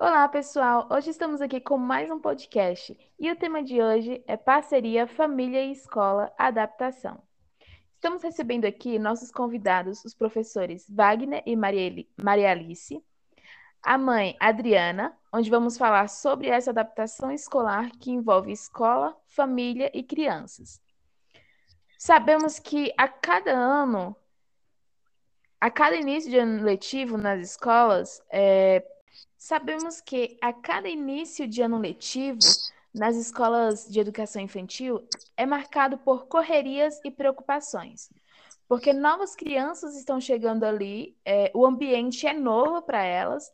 Olá, pessoal! Hoje estamos aqui com mais um podcast e o tema de hoje é Parceria Família e Escola Adaptação. Estamos recebendo aqui nossos convidados, os professores Wagner e Maria Alice, a mãe Adriana, onde vamos falar sobre essa adaptação escolar que envolve escola, família e crianças. Sabemos que a cada ano, a cada início de ano letivo nas escolas, é, Sabemos que a cada início de ano letivo, nas escolas de educação infantil, é marcado por correrias e preocupações, porque novas crianças estão chegando ali, é, o ambiente é novo para elas,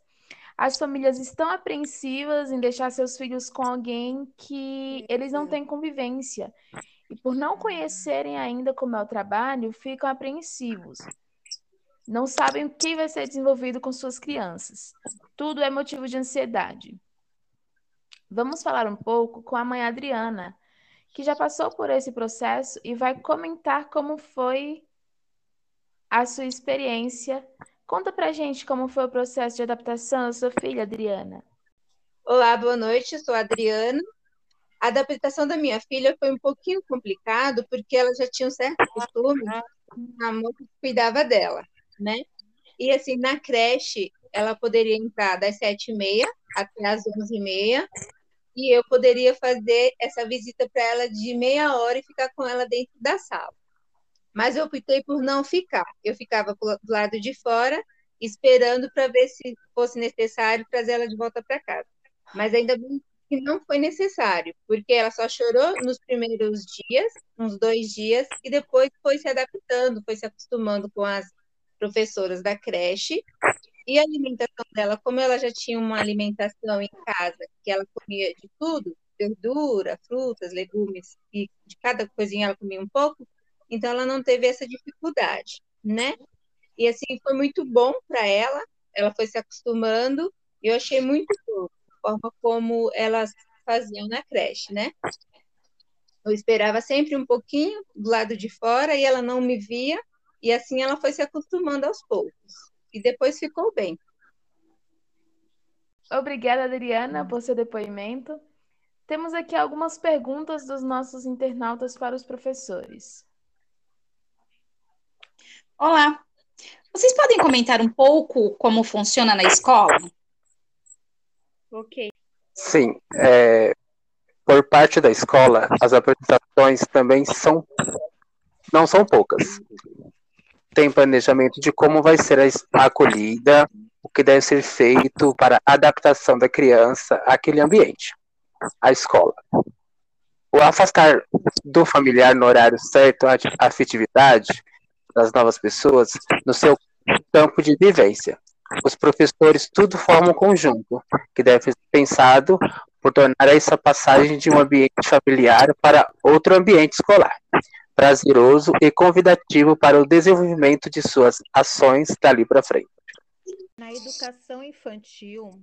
as famílias estão apreensivas em deixar seus filhos com alguém que eles não têm convivência. E por não conhecerem ainda como é o trabalho, ficam apreensivos não sabem o que vai ser desenvolvido com suas crianças. Tudo é motivo de ansiedade. Vamos falar um pouco com a mãe Adriana, que já passou por esse processo e vai comentar como foi a sua experiência. Conta pra gente como foi o processo de adaptação da sua filha, Adriana. Olá, boa noite, sou a Adriana. A adaptação da minha filha foi um pouquinho complicado, porque ela já tinha um certo costume, a moça cuidava dela né? E assim, na creche, ela poderia entrar das sete e meia até as onze e meia, e eu poderia fazer essa visita para ela de meia hora e ficar com ela dentro da sala. Mas eu optei por não ficar. Eu ficava do lado de fora, esperando para ver se fosse necessário trazer ela de volta para casa. Mas ainda bem que não foi necessário, porque ela só chorou nos primeiros dias, uns dois dias, e depois foi se adaptando, foi se acostumando com as professoras da creche. E a alimentação dela, como ela já tinha uma alimentação em casa, que ela comia de tudo, verdura, frutas, legumes, e de cada coisinha ela comia um pouco, então ela não teve essa dificuldade, né? E assim, foi muito bom para ela, ela foi se acostumando, e eu achei muito bom a forma como elas faziam na creche, né? Eu esperava sempre um pouquinho do lado de fora e ela não me via, e assim ela foi se acostumando aos poucos. E depois ficou bem. Obrigada, Adriana, por seu depoimento. Temos aqui algumas perguntas dos nossos internautas para os professores. Olá. Vocês podem comentar um pouco como funciona na escola? Ok. Sim. É, por parte da escola, as apresentações também são não são poucas tem planejamento de como vai ser a acolhida, o que deve ser feito para a adaptação da criança àquele ambiente, à escola. O afastar do familiar no horário certo a afetividade das novas pessoas no seu campo de vivência. Os professores tudo formam um conjunto que deve ser pensado por tornar essa passagem de um ambiente familiar para outro ambiente escolar prazeroso e convidativo para o desenvolvimento de suas ações dali para frente. Na educação infantil,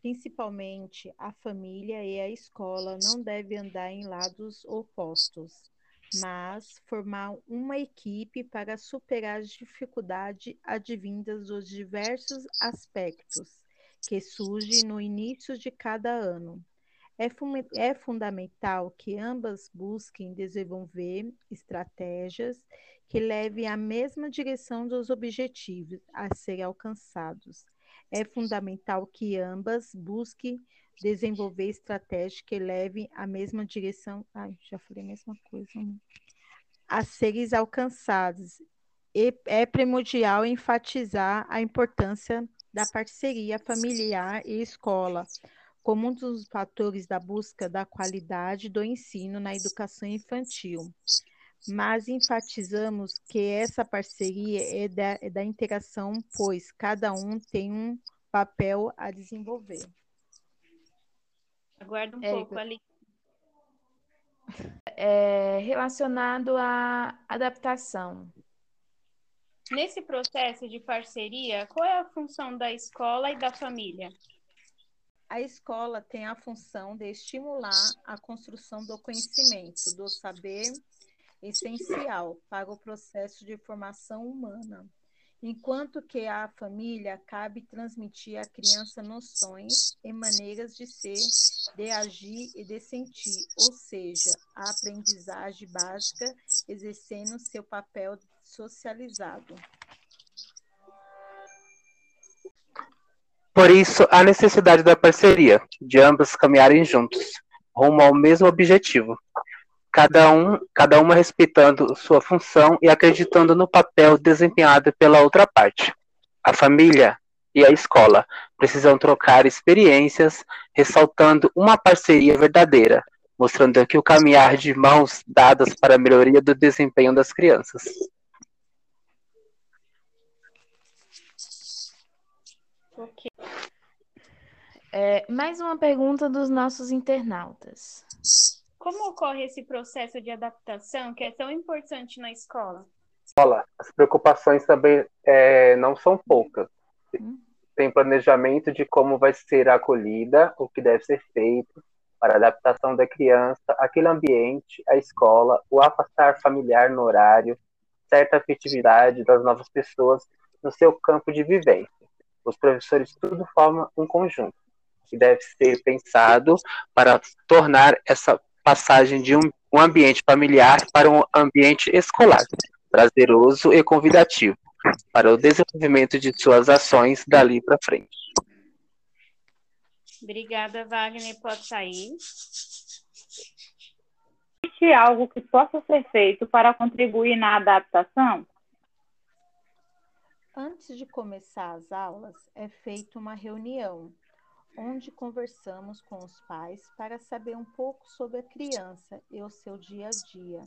principalmente a família e a escola não devem andar em lados opostos, mas formar uma equipe para superar as dificuldades advindas dos diversos aspectos que surgem no início de cada ano. É, é fundamental que ambas busquem desenvolver estratégias que levem à mesma direção dos objetivos a serem alcançados. É fundamental que ambas busquem desenvolver estratégias que levem à mesma direção. Ai, já falei a mesma coisa. Né? A serem alcançados. E é primordial enfatizar a importância da parceria familiar e escola, como um dos fatores da busca da qualidade do ensino na educação infantil. Mas enfatizamos que essa parceria é da, é da interação, pois cada um tem um papel a desenvolver. Aguarda um é, pouco ali. É, relacionado à adaptação. Nesse processo de parceria, qual é a função da escola e da família? A escola tem a função de estimular a construção do conhecimento, do saber essencial para o processo de formação humana enquanto que à família cabe transmitir à criança noções e maneiras de ser, de agir e de sentir, ou seja, a aprendizagem básica exercendo seu papel socializado. Por isso, a necessidade da parceria, de ambos caminharem juntos, rumo ao mesmo objetivo, cada um, cada uma respeitando sua função e acreditando no papel desempenhado pela outra parte. A família e a escola precisam trocar experiências, ressaltando uma parceria verdadeira, mostrando aqui o caminhar de mãos dadas para a melhoria do desempenho das crianças. Ok. É, mais uma pergunta dos nossos internautas. Como ocorre esse processo de adaptação que é tão importante na escola? Escola, as preocupações também é, não são poucas. Tem planejamento de como vai ser acolhida, o que deve ser feito para a adaptação da criança àquele ambiente, à escola, o afastar familiar no horário, certa afetividade das novas pessoas no seu campo de vivência os professores tudo formam um conjunto que deve ser pensado para tornar essa passagem de um, um ambiente familiar para um ambiente escolar, prazeroso e convidativo, para o desenvolvimento de suas ações dali para frente. Obrigada, Wagner. Pode sair. Existe algo que possa ser feito para contribuir na adaptação? Antes de começar as aulas, é feita uma reunião, onde conversamos com os pais para saber um pouco sobre a criança e o seu dia a dia.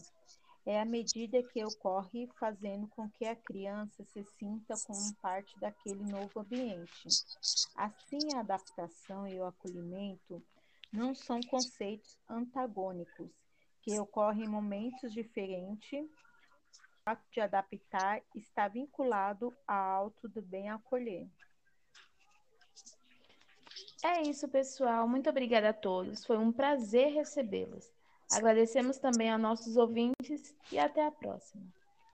É a medida que ocorre fazendo com que a criança se sinta como parte daquele novo ambiente. Assim, a adaptação e o acolhimento não são conceitos antagônicos, que ocorrem em momentos diferentes ato de adaptar está vinculado ao alto do bem acolher. É isso, pessoal. Muito obrigada a todos. Foi um prazer recebê-los. Agradecemos também a nossos ouvintes e até a próxima.